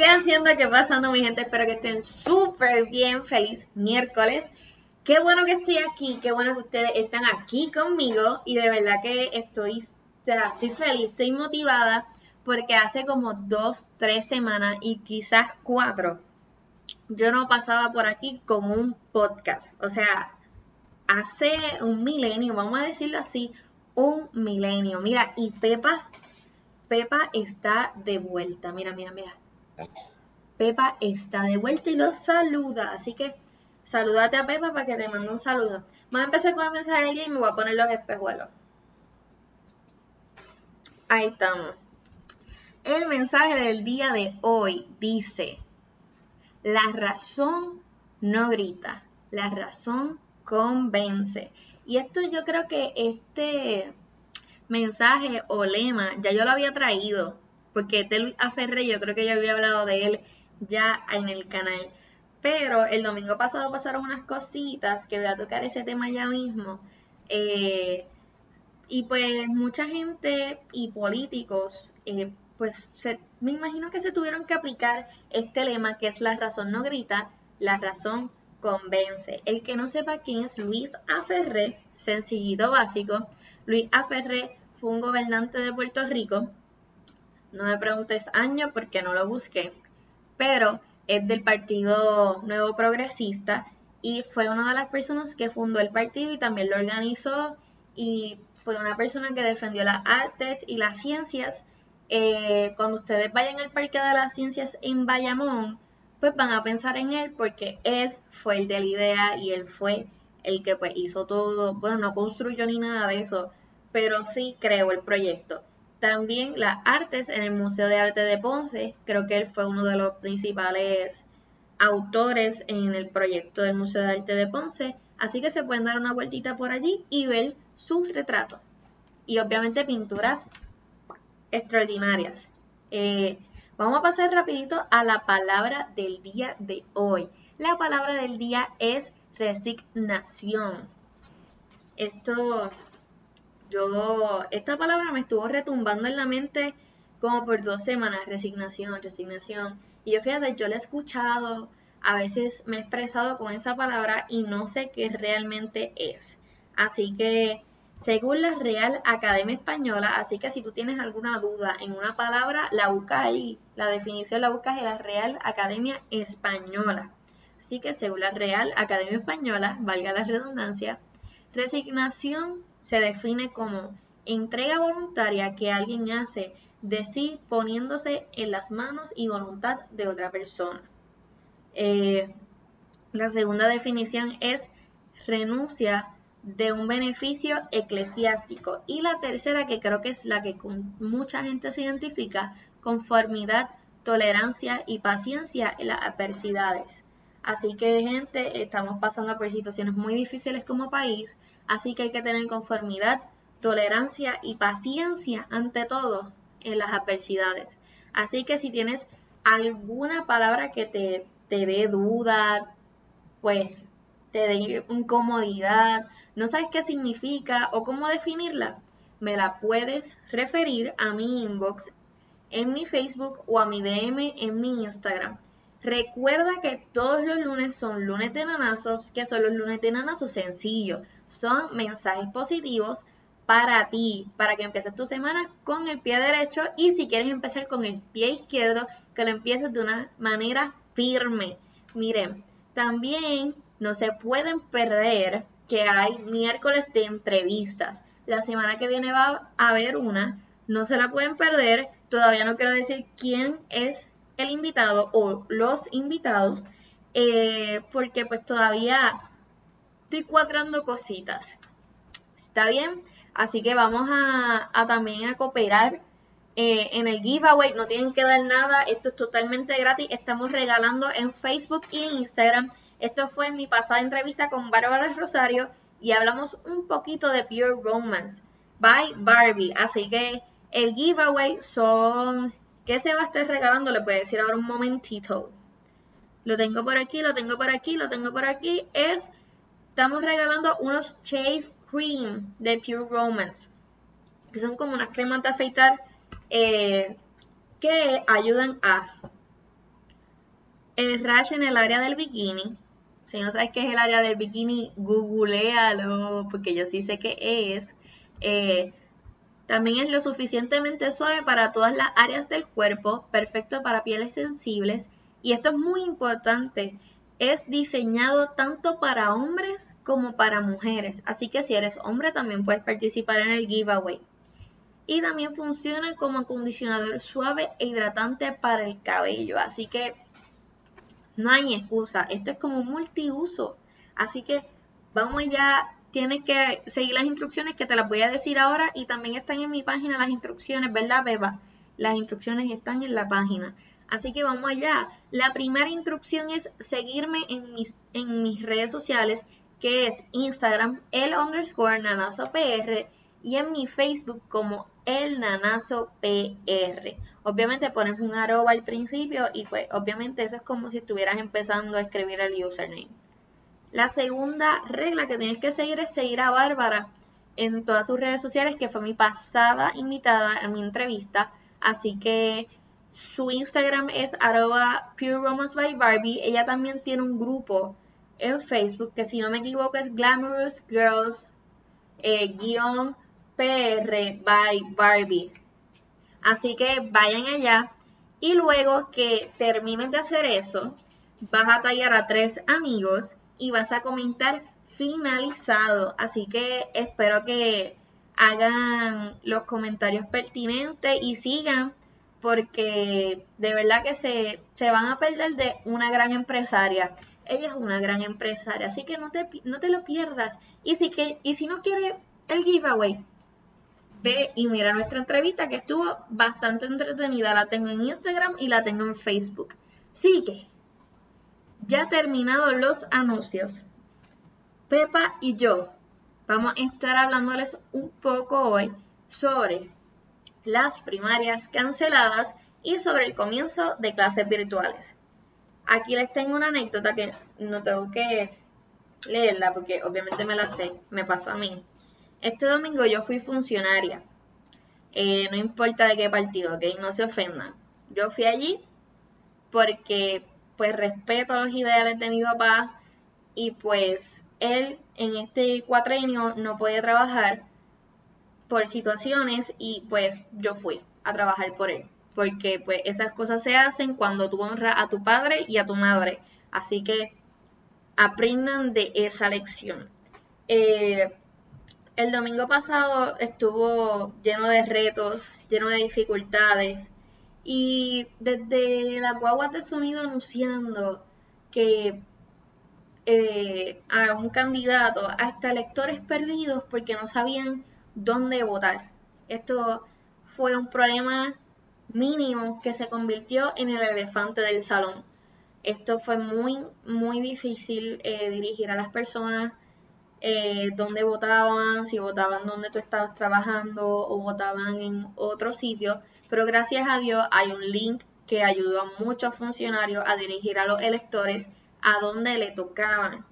¿Qué haciendo? ¿Qué pasando, mi gente? Espero que estén súper bien. Feliz miércoles. Qué bueno que estoy aquí, qué bueno que ustedes están aquí conmigo y de verdad que estoy, o sea, estoy feliz, estoy motivada porque hace como dos, tres semanas y quizás cuatro, yo no pasaba por aquí con un podcast. O sea, hace un milenio, vamos a decirlo así, un milenio. Mira, y Pepa, Pepa está de vuelta. Mira, mira, mira. Pepa está de vuelta y lo saluda. Así que saludate a Pepa para que te mande un saludo. Vamos a empezar con el mensaje de ella y me voy a poner los espejuelos. Ahí estamos. El mensaje del día de hoy dice, la razón no grita, la razón convence. Y esto yo creo que este mensaje o lema ya yo lo había traído, porque este Luis Aferre yo creo que yo había hablado de él ya en el canal. Pero el domingo pasado pasaron unas cositas que voy a tocar ese tema ya mismo. Eh, y pues mucha gente y políticos, eh, pues me imagino que se tuvieron que aplicar este lema que es la razón no grita, la razón convence. El que no sepa quién es Luis Aferré, sencillito básico, Luis Aferré fue un gobernante de Puerto Rico. No me preguntes año porque no lo busqué, pero es del Partido Nuevo Progresista y fue una de las personas que fundó el partido y también lo organizó y fue una persona que defendió las artes y las ciencias. Eh, cuando ustedes vayan al Parque de las Ciencias en Bayamón, pues van a pensar en él porque él fue el de la idea y él fue el que pues hizo todo, bueno, no construyó ni nada de eso, pero sí creó el proyecto. También las artes en el Museo de Arte de Ponce, creo que él fue uno de los principales autores en el proyecto del Museo de Arte de Ponce, así que se pueden dar una vueltita por allí y ver su retrato. Y obviamente pinturas extraordinarias. Eh, vamos a pasar rapidito a la palabra del día de hoy. La palabra del día es resignación. Esto yo, esta palabra me estuvo retumbando en la mente como por dos semanas, resignación, resignación. Y yo fíjate, yo la he escuchado, a veces me he expresado con esa palabra y no sé qué realmente es. Así que, según la Real Academia Española, así que si tú tienes alguna duda en una palabra, la buscas ahí. La definición la buscas en la Real Academia Española. Así que, según la Real Academia Española, valga la redundancia, resignación se define como entrega voluntaria que alguien hace de sí poniéndose en las manos y voluntad de otra persona. Eh, la segunda definición es renuncia de un beneficio eclesiástico. Y la tercera, que creo que es la que con mucha gente se identifica, conformidad, tolerancia y paciencia en las adversidades. Así que, gente, estamos pasando por situaciones muy difíciles como país, así que hay que tener conformidad, tolerancia y paciencia ante todo en las adversidades. Así que si tienes alguna palabra que te, te dé duda, pues te dé incomodidad, no sabes qué significa o cómo definirla, me la puedes referir a mi inbox en mi Facebook o a mi DM en mi Instagram. Recuerda que todos los lunes son lunes de nanazos, que son los lunes de nanazos sencillos. Son mensajes positivos para ti, para que empieces tu semana con el pie derecho y si quieres empezar con el pie izquierdo, que lo empieces de una manera firme. Miren, también no se pueden perder que hay miércoles de entrevistas. La semana que viene va a haber una, no se la pueden perder. Todavía no quiero decir quién es el invitado o los invitados, eh, porque pues todavía estoy cuadrando cositas. ¿Está bien? Así que vamos a, también a cooperar eh, en el giveaway. No tienen que dar nada. Esto es totalmente gratis. Estamos regalando en Facebook y en Instagram. Esto fue mi pasada entrevista con Bárbara Rosario y hablamos un poquito de Pure Romance by Barbie. Así que el giveaway son ¿Qué se va a estar regalando? Le puedo decir ahora un momentito. Lo tengo por aquí, lo tengo por aquí, lo tengo por aquí. Es, estamos regalando unos Shave Cream de Pure Romance. Que son como unas cremas de afeitar eh, que ayudan a el rash en el área del bikini. Si no sabes qué es el área del bikini, googlealo, porque yo sí sé qué es. Eh, también es lo suficientemente suave para todas las áreas del cuerpo, perfecto para pieles sensibles. Y esto es muy importante, es diseñado tanto para hombres como para mujeres. Así que si eres hombre también puedes participar en el giveaway. Y también funciona como acondicionador suave e hidratante para el cabello. Así que no hay excusa. Esto es como multiuso. Así que vamos ya tienes que seguir las instrucciones que te las voy a decir ahora y también están en mi página las instrucciones, ¿verdad, Beba? Las instrucciones están en la página. Así que vamos allá. La primera instrucción es seguirme en mis, en mis redes sociales, que es Instagram, el underscore nanazo PR, y en mi Facebook como el nanazo PR. Obviamente pones un arroba al principio y pues obviamente eso es como si estuvieras empezando a escribir el username. La segunda regla que tienes que seguir es seguir a Bárbara en todas sus redes sociales, que fue mi pasada invitada a mi entrevista. Así que su Instagram es arroba Pure by Barbie. Ella también tiene un grupo en Facebook que si no me equivoco es Glamorous Girls eh, PR by Barbie. Así que vayan allá y luego que termines de hacer eso, vas a tallar a tres amigos y vas a comentar finalizado. Así que espero que hagan los comentarios pertinentes y sigan porque de verdad que se, se van a perder de una gran empresaria. Ella es una gran empresaria, así que no te, no te lo pierdas. Y si, que, y si no quiere el giveaway, ve y mira nuestra entrevista que estuvo bastante entretenida. La tengo en Instagram y la tengo en Facebook. Sigue ya terminados los anuncios, Pepa y yo vamos a estar hablándoles un poco hoy sobre las primarias canceladas y sobre el comienzo de clases virtuales. Aquí les tengo una anécdota que no tengo que leerla porque obviamente me la sé, me pasó a mí. Este domingo yo fui funcionaria, eh, no importa de qué partido, ok, no se ofendan. Yo fui allí porque pues respeto los ideales de mi papá y pues él en este cuatrenio no podía trabajar por situaciones y pues yo fui a trabajar por él porque pues esas cosas se hacen cuando tú honras a tu padre y a tu madre. Así que aprendan de esa lección. Eh, el domingo pasado estuvo lleno de retos lleno de dificultades y desde las guaguas de sonido anunciando que eh, a un candidato, hasta electores perdidos porque no sabían dónde votar. Esto fue un problema mínimo que se convirtió en el elefante del salón. Esto fue muy, muy difícil eh, dirigir a las personas eh, dónde votaban, si votaban donde tú estabas trabajando o votaban en otro sitio, pero gracias a Dios hay un link que ayudó a muchos funcionarios a dirigir a los electores a donde le tocaban.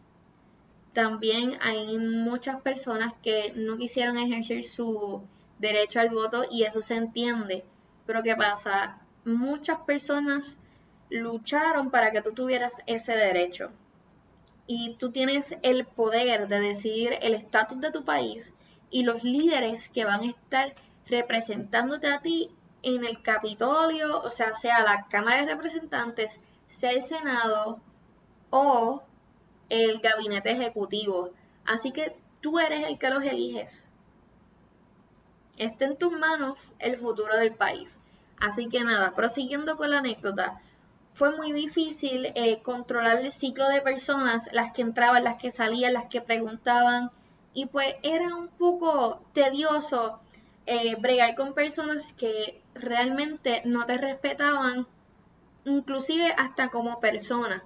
También hay muchas personas que no quisieron ejercer su derecho al voto y eso se entiende. Pero ¿qué pasa? Muchas personas lucharon para que tú tuvieras ese derecho y tú tienes el poder de decidir el estatus de tu país y los líderes que van a estar representándote a ti en el Capitolio, o sea, sea la Cámara de Representantes, sea el Senado o el Gabinete Ejecutivo. Así que tú eres el que los eliges. Está en tus manos el futuro del país. Así que nada, prosiguiendo con la anécdota, fue muy difícil eh, controlar el ciclo de personas, las que entraban, las que salían, las que preguntaban, y pues era un poco tedioso eh, bregar con personas que realmente no te respetaban, inclusive hasta como persona.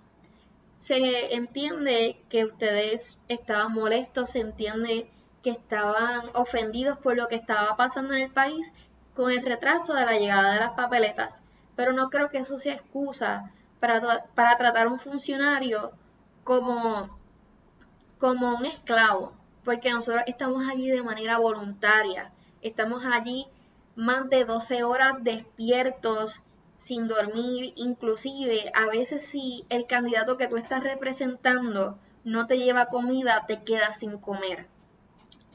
Se entiende que ustedes estaban molestos, se entiende que estaban ofendidos por lo que estaba pasando en el país con el retraso de la llegada de las papeletas pero no creo que eso sea excusa para, para tratar a un funcionario como, como un esclavo, porque nosotros estamos allí de manera voluntaria, estamos allí más de 12 horas despiertos, sin dormir, inclusive a veces si el candidato que tú estás representando no te lleva comida, te quedas sin comer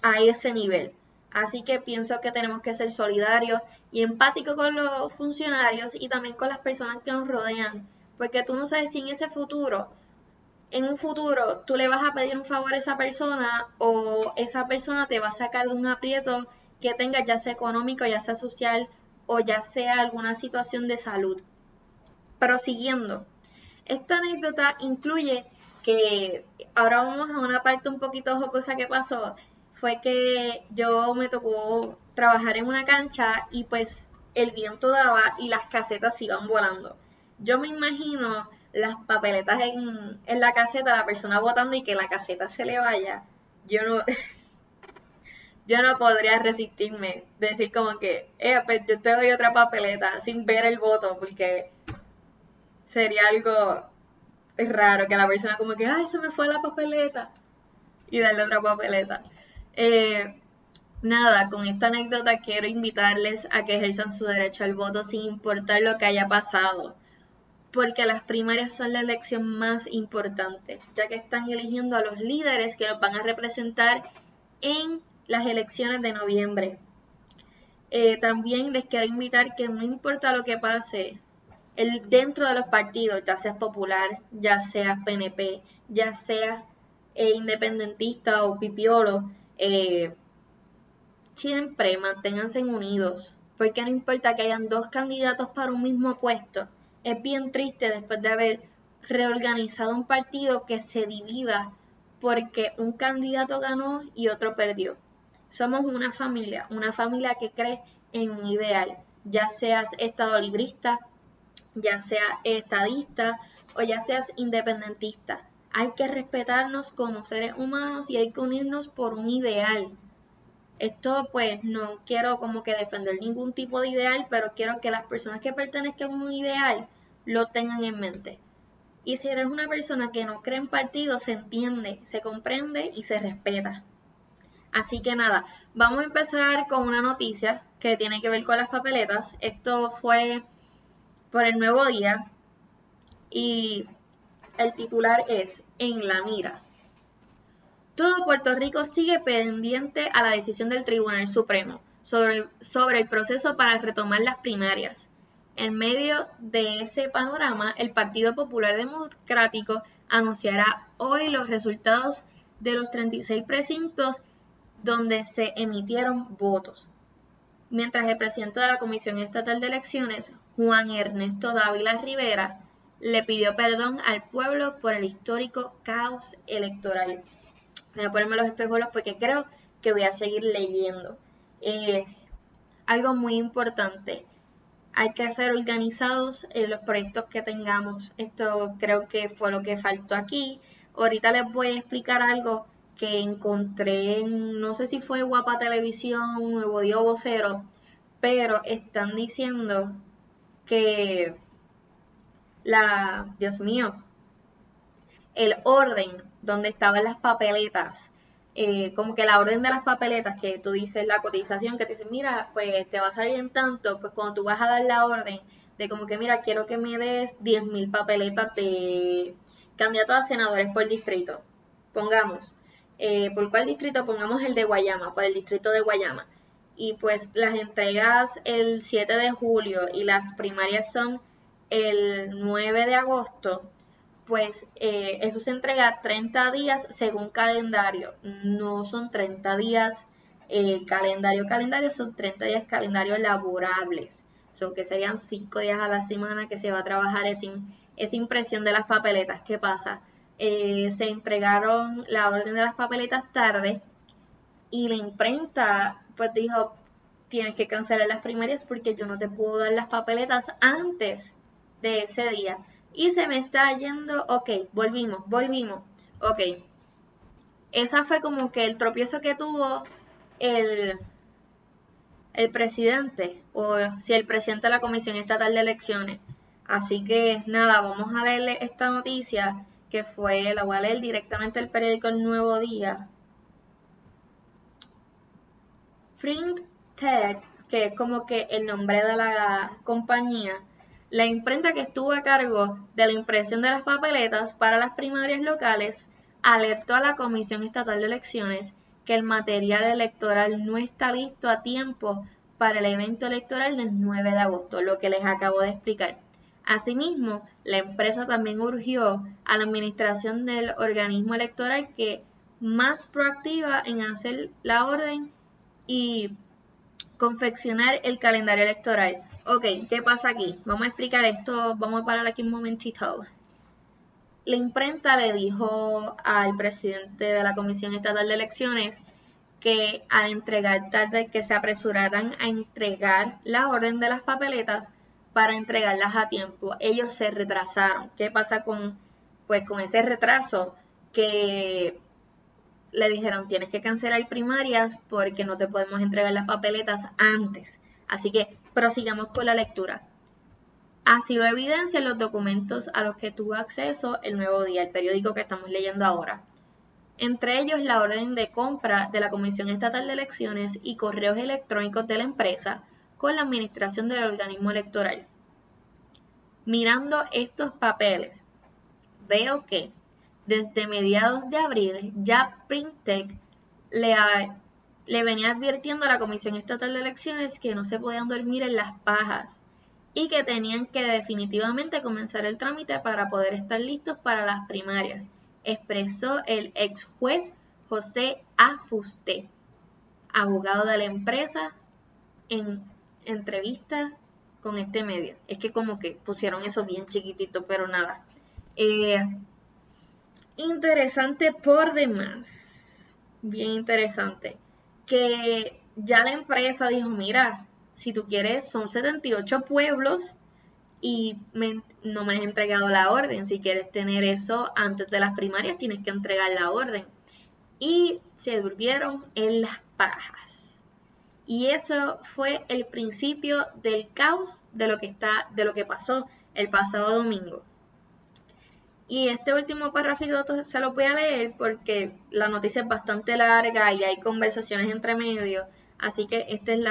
a ese nivel. Así que pienso que tenemos que ser solidarios y empáticos con los funcionarios y también con las personas que nos rodean, porque tú no sabes si en ese futuro, en un futuro, tú le vas a pedir un favor a esa persona o esa persona te va a sacar de un aprieto que tenga ya sea económico, ya sea social o ya sea alguna situación de salud. Prosiguiendo, esta anécdota incluye que ahora vamos a una parte un poquito jocosa que pasó fue que yo me tocó trabajar en una cancha y pues el viento daba y las casetas iban volando. Yo me imagino las papeletas en, la caseta, la persona votando y que la caseta se le vaya. Yo no, yo no podría resistirme, decir como que, eh, pues yo te doy otra papeleta sin ver el voto, porque sería algo raro que la persona como que, ay, se me fue la papeleta y darle otra papeleta. Eh, nada, con esta anécdota quiero invitarles a que ejerzan su derecho al voto sin importar lo que haya pasado, porque las primarias son la elección más importante, ya que están eligiendo a los líderes que los van a representar en las elecciones de noviembre. Eh, también les quiero invitar que no importa lo que pase, el, dentro de los partidos, ya seas popular, ya seas PNP, ya seas eh, independentista o pipiolo, eh, siempre manténganse unidos, porque no importa que hayan dos candidatos para un mismo puesto, es bien triste después de haber reorganizado un partido que se divida porque un candidato ganó y otro perdió. Somos una familia, una familia que cree en un ideal, ya seas estado librista, ya sea estadista o ya seas independentista hay que respetarnos como seres humanos y hay que unirnos por un ideal. Esto pues no quiero como que defender ningún tipo de ideal, pero quiero que las personas que pertenezcan a un ideal lo tengan en mente. Y si eres una persona que no cree en partido, se entiende, se comprende y se respeta. Así que nada, vamos a empezar con una noticia que tiene que ver con las papeletas. Esto fue por el nuevo día y el titular es En la mira. Todo Puerto Rico sigue pendiente a la decisión del Tribunal Supremo sobre, el proceso para retomar las primarias. En medio de ese panorama, el Partido Popular Democrático anunciará hoy los resultados de los 36 precintos donde se emitieron votos. Mientras el presidente de la Comisión Estatal de Elecciones, Juan Ernesto Dávila Rivera, le pidió perdón al pueblo por el histórico caos electoral. Voy a ponerme los espejuelos porque creo que voy a seguir leyendo. Eh, algo muy importante, hay que ser organizados en los proyectos que tengamos. Esto creo que fue lo que faltó aquí. Ahorita les voy a explicar algo que encontré en, no sé si fue Guapa Televisión, Nuevo Día Vocero, pero están diciendo que la, Dios mío, el orden donde estaban las papeletas, eh, como que la orden de las papeletas, que tú dices la cotización, que te dicen, mira, pues te va a salir en tanto, pues cuando tú vas a dar la orden de como que, mira, quiero que me des 10.000 papeletas de candidatos a senadores por distrito, pongamos, eh, ¿por cuál distrito? Pongamos el de Guayama, por el distrito de Guayama. Y pues las entregas el 7 de julio y las primarias son el 9 de agosto, pues eh, eso se entrega 30 días según calendario. No son 30 días eh, calendario, calendario, son 30 días calendario laborables. Son que serían 5 días a la semana que se va a trabajar esa, esa impresión de las papeletas. ¿Qué pasa? Eh, se entregaron la orden de las papeletas tarde y la imprenta pues dijo, tienes que cancelar las primarias porque yo no te puedo dar las papeletas antes de ese día. Y se me está yendo, ok, volvimos, volvimos, ok. Esa fue como que el tropiezo que tuvo el, el presidente, o si el presidente de la Comisión Estatal de Elecciones. Así que nada, vamos a leerle esta noticia que fue, la voy a leer directamente del periódico El Nuevo Día. Print Tech, que es como que el nombre de la compañía, La imprenta que estuvo a cargo de la impresión de las papeletas para las primarias locales alertó a la Comisión Estatal de Elecciones que el material electoral no está listo a tiempo para el evento electoral del 9 de agosto, lo que les acabo de explicar. Asimismo, la empresa también urgió a la administración del organismo electoral que más proactiva en hacer la orden y confeccionar el calendario electoral. Ok, ¿qué pasa aquí? Vamos a explicar esto, vamos a parar aquí un momentito. La imprenta le dijo al presidente de la Comisión Estatal de Elecciones que al entregar tarde, que se apresuraran a entregar la orden de las papeletas para entregarlas a tiempo. Ellos se retrasaron. ¿Qué pasa con, pues, con ese retraso? Que le dijeron tienes que cancelar primarias porque no te podemos entregar las papeletas antes. Así que prosigamos con la lectura. Así lo evidencian los documentos a los que tuvo acceso el nuevo día, el periódico que estamos leyendo ahora. Entre ellos la orden de compra de la Comisión Estatal de Elecciones y correos electrónicos de la empresa con la administración del organismo electoral. Mirando estos papeles, veo que desde mediados de abril, ya Printec le, le venía advirtiendo a la Comisión Estatal de Elecciones que no se podían dormir en las pajas y que tenían que definitivamente comenzar el trámite para poder estar listos para las primarias, expresó el ex juez José Afuste, abogado de la empresa, en entrevista con este medio. Es que como que pusieron eso bien chiquitito, pero nada. Eh, interesante por demás, bien interesante, que ya la empresa dijo, mira, si tú quieres, son 78 pueblos y no me has entregado la orden. Si quieres tener eso antes de las primarias, tienes que entregar la orden. Y se durmieron en las pajas. Y eso fue el principio del caos de lo que está, de lo que pasó el pasado domingo. Y este último párrafo se lo voy a leer porque la noticia es bastante larga y hay conversaciones entre medio. Así que este es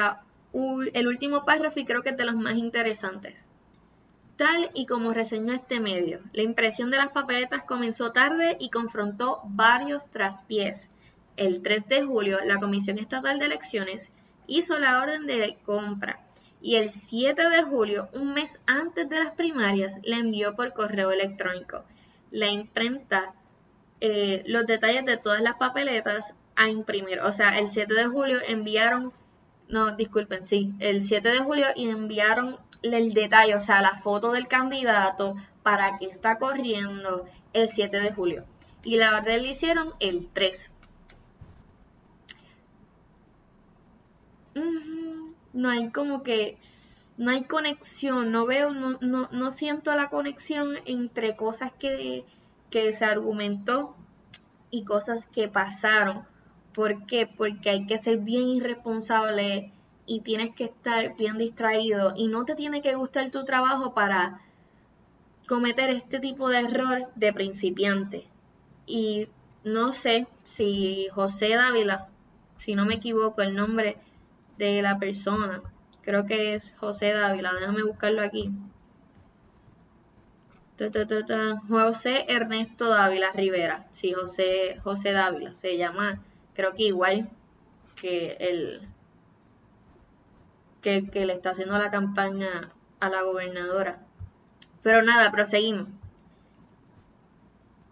el último párrafo y creo que es de los más interesantes. Tal y como reseñó este medio, la impresión de las papeletas comenzó tarde y confrontó varios traspiés. El 3 de julio, la Comisión Estatal de Elecciones hizo la orden de compra y el 7 de julio, un mes antes de las primarias, la envió por correo electrónico la imprenta eh, los detalles de todas las papeletas a imprimir. O sea, el 7 de julio enviaron, no, disculpen, sí, el 7 de julio enviaron el detalle, o sea, la foto del candidato para que está corriendo el 7 de julio. Y la orden la hicieron el 3. No hay como que no hay conexión, no veo, no, no, no siento la conexión entre cosas que, que se argumentó y cosas que pasaron. ¿Por qué? Porque hay que ser bien irresponsable y tienes que estar bien distraído y no te tiene que gustar tu trabajo para cometer este tipo de error de principiante. Y no sé si José Dávila, si no me equivoco el nombre de la persona, Creo que es José Dávila. Déjame buscarlo aquí. José Ernesto Dávila Rivera. Sí, José, José Dávila. Se llama, creo que igual que el que, que le está haciendo la campaña a la gobernadora. Pero nada, proseguimos.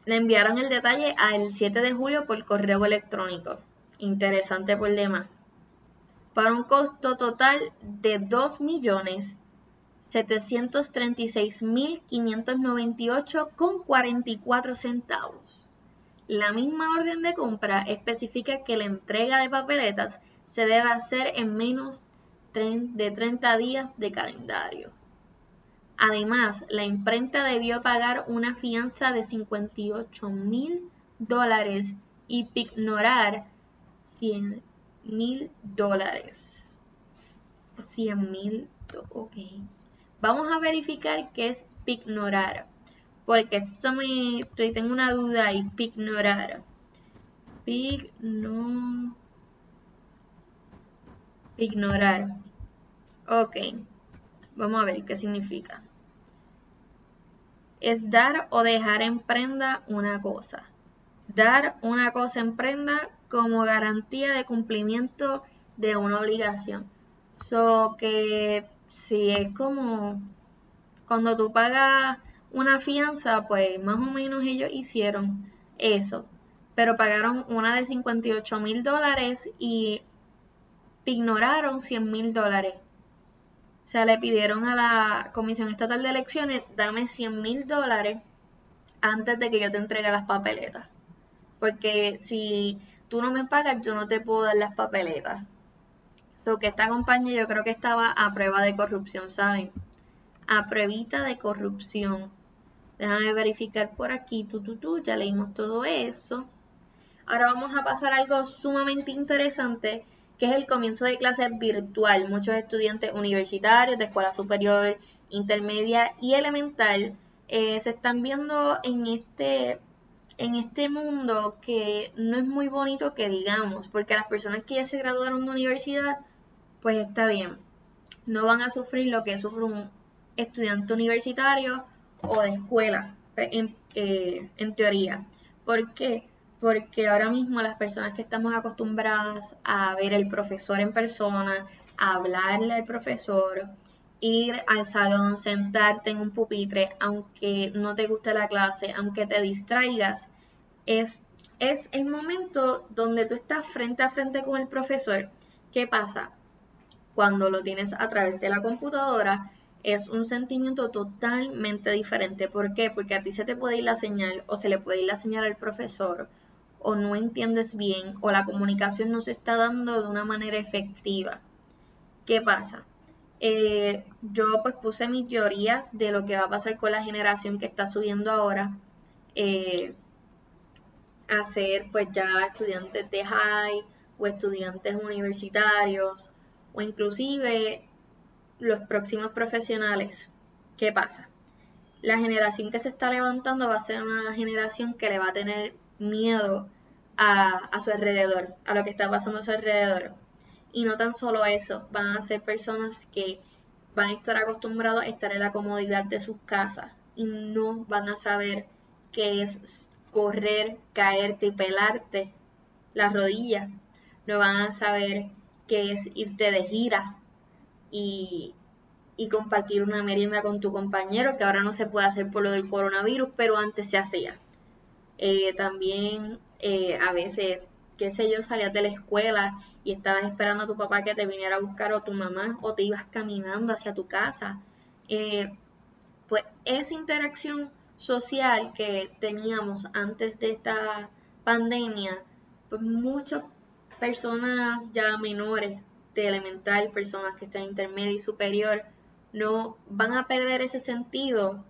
Le enviaron el detalle al 7 de julio por correo electrónico. Interesante por demás para un costo total de 2.736.598,44 centavos. La misma orden de compra especifica que la entrega de papeletas se debe hacer en menos de 30 días de calendario. Además, la imprenta debió pagar una fianza de 58 mil dólares y ignorar 100 mil dólares. 100 mil, ok. Vamos a verificar qué es pignorar. Porque esto me, estoy, tengo una duda y pignorar. Pigno, ignorar. Ok. Vamos a ver qué significa. es dar o dejar en prenda una cosa. Dar una cosa en prenda como garantía de cumplimiento de una obligación. So que si es como cuando tú pagas una fianza, pues más o menos ellos hicieron eso. Pero pagaron una de 58 mil dólares y ignoraron 100 mil dólares. O sea, le pidieron a la Comisión Estatal de Elecciones, dame 100 mil dólares antes de que yo te entregue las papeletas. Porque si tú no me pagas, yo no te puedo dar las papeletas. Lo que esta compañía yo creo que estaba a prueba de corrupción, ¿saben? A pruebita de corrupción. Déjame verificar por aquí, tú, tú, tú, ya leímos todo eso. Ahora vamos a pasar a algo sumamente interesante que es el comienzo de clase virtual. Muchos estudiantes universitarios de escuela superior, intermedia y elemental eh, se están viendo en este, en este mundo que no es muy bonito que digamos, porque las personas que ya se graduaron de universidad, pues está bien, no van a sufrir lo que sufre un estudiante universitario o de escuela, en, eh, en teoría. ¿Por qué? porque ahora mismo las personas que estamos acostumbradas a ver el profesor en persona, a hablarle al profesor, ir al salón, sentarte en un pupitre, aunque no te guste la clase, aunque te distraigas, es, es el momento donde tú estás frente a frente con el profesor. ¿Qué pasa? Cuando lo tienes a través de la computadora, es un sentimiento totalmente diferente. ¿Por qué? Porque a ti se te puede ir la señal o se le puede ir la señal al profesor o no entiendes bien o la comunicación no se está dando de una manera efectiva. ¿Qué pasa? Eh, yo pues puse mi teoría de lo que va a pasar con la generación que está subiendo ahora eh, a ser pues ya estudiantes de high o estudiantes universitarios o inclusive los próximos profesionales. ¿Qué pasa? La generación que se está levantando va a ser una generación que le va a tener miedo a, su alrededor, a lo que está pasando a su alrededor. Y no tan solo eso, van a ser personas que van a estar acostumbrados a estar en la comodidad de sus casas y no van a saber qué es correr, caerte y pelarte las rodillas. No van a saber qué es irte de gira y, y compartir una merienda con tu compañero, que ahora no se puede hacer por lo del coronavirus, pero antes se hacía. Eh, también eh, a veces, qué sé yo, salías de la escuela y estabas esperando a tu papá que te viniera a buscar o tu mamá o te ibas caminando hacia tu casa. Eh, pues esa interacción social que teníamos antes de esta pandemia, pues muchas personas ya menores de elemental, personas que están intermedia y superior, no van a perder ese sentido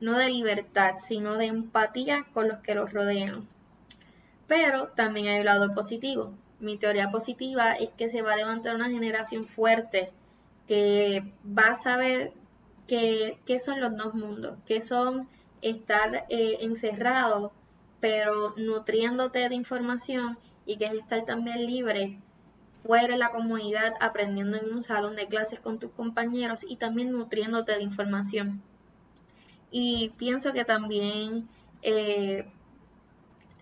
no de libertad, sino de empatía con los que los rodean. Pero también hay un lado positivo. Mi teoría positiva es que se va a levantar una generación fuerte que va a saber qué, son los dos mundos, qué son estar eh, encerrado, pero nutriéndote de información y que es estar también libre fuera de la comunidad, aprendiendo en un salón de clases con tus compañeros y también nutriéndote de información. Y pienso que también eh,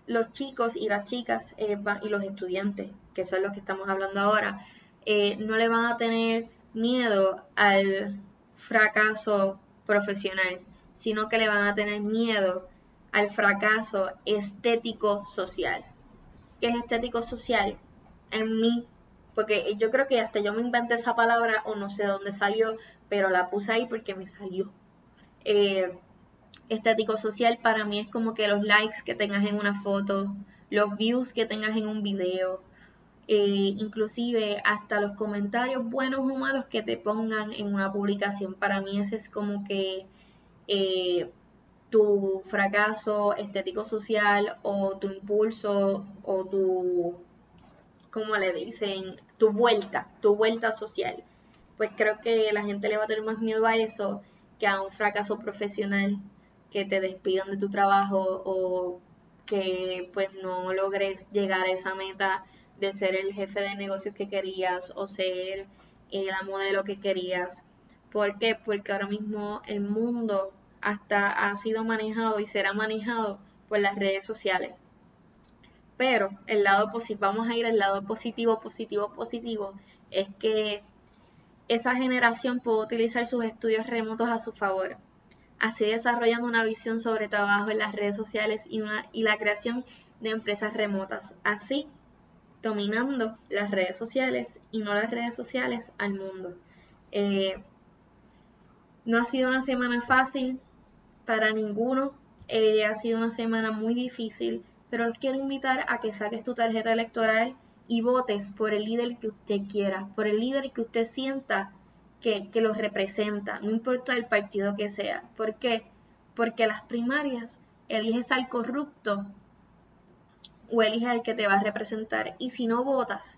los chicos y las chicas eh, y los estudiantes, que son los que estamos hablando ahora, eh, no le van a tener miedo al fracaso profesional, sino que le van a tener miedo al fracaso estético social. ¿Qué es estético social? En mí, porque yo creo que hasta yo me inventé esa palabra o no sé dónde salió, pero la puse ahí porque me salió. Eh, estético social para mí es como que los likes que tengas en una foto, los views que tengas en un video, eh, inclusive hasta los comentarios buenos o malos que te pongan en una publicación. Para mí ese es como que eh, tu fracaso estético social o tu impulso o tu, ¿cómo le dicen? Tu vuelta, tu vuelta social. Pues creo que la gente le va a tener más miedo a eso que a un fracaso profesional que te despidan de tu trabajo o que pues no logres llegar a esa meta de ser el jefe de negocios que querías o ser la modelo que querías. ¿Por qué? Porque ahora mismo el mundo hasta ha sido manejado y será manejado por las redes sociales. Pero el lado positivo, vamos a ir al lado positivo, positivo, positivo, es que esa generación puede utilizar sus estudios remotos a su favor, así desarrollando una visión sobre trabajo en las redes sociales y, la creación de empresas remotas, así dominando las redes sociales y no las redes sociales al mundo. Eh, no ha sido una semana fácil para ninguno, eh, ha sido una semana muy difícil, pero quiero invitar a que saques tu tarjeta electoral y votes por el líder que usted quiera, por el líder que usted sienta que, que lo representa, no importa el partido que sea. ¿Por qué? Porque las primarias eliges al corrupto o eliges al que te va a representar. Y si no votas,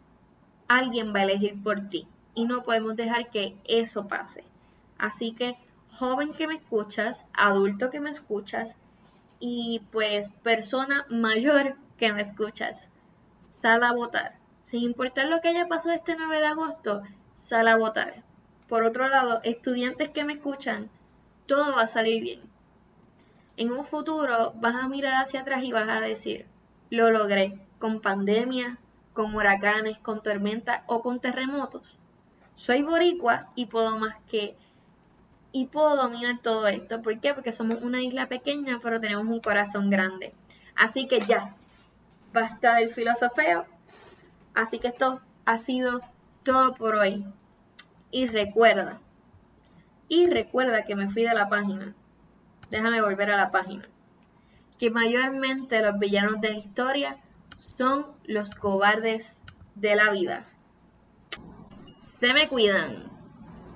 alguien va a elegir por ti. Y no podemos dejar que eso pase. Así que, joven que me escuchas, adulto que me escuchas, y pues persona mayor que me escuchas, sal a votar. Sin importar lo que haya pasado este 9 de agosto, sal a votar. Por otro lado, estudiantes que me escuchan, todo va a salir bien. En un futuro vas a mirar hacia atrás y vas a decir, lo logré con pandemia, con huracanes, con tormentas o con terremotos. Soy boricua y puedo más que y puedo dominar todo esto. ¿Por qué? Porque somos una isla pequeña, pero tenemos un corazón grande. Así que ya, basta del filosofeo. Así que esto ha sido todo por hoy. Y recuerda, y recuerda que me fui de la página. Déjame volver a la página que mayormente los villanos de la historia son los cobardes de la vida. Se me cuidan.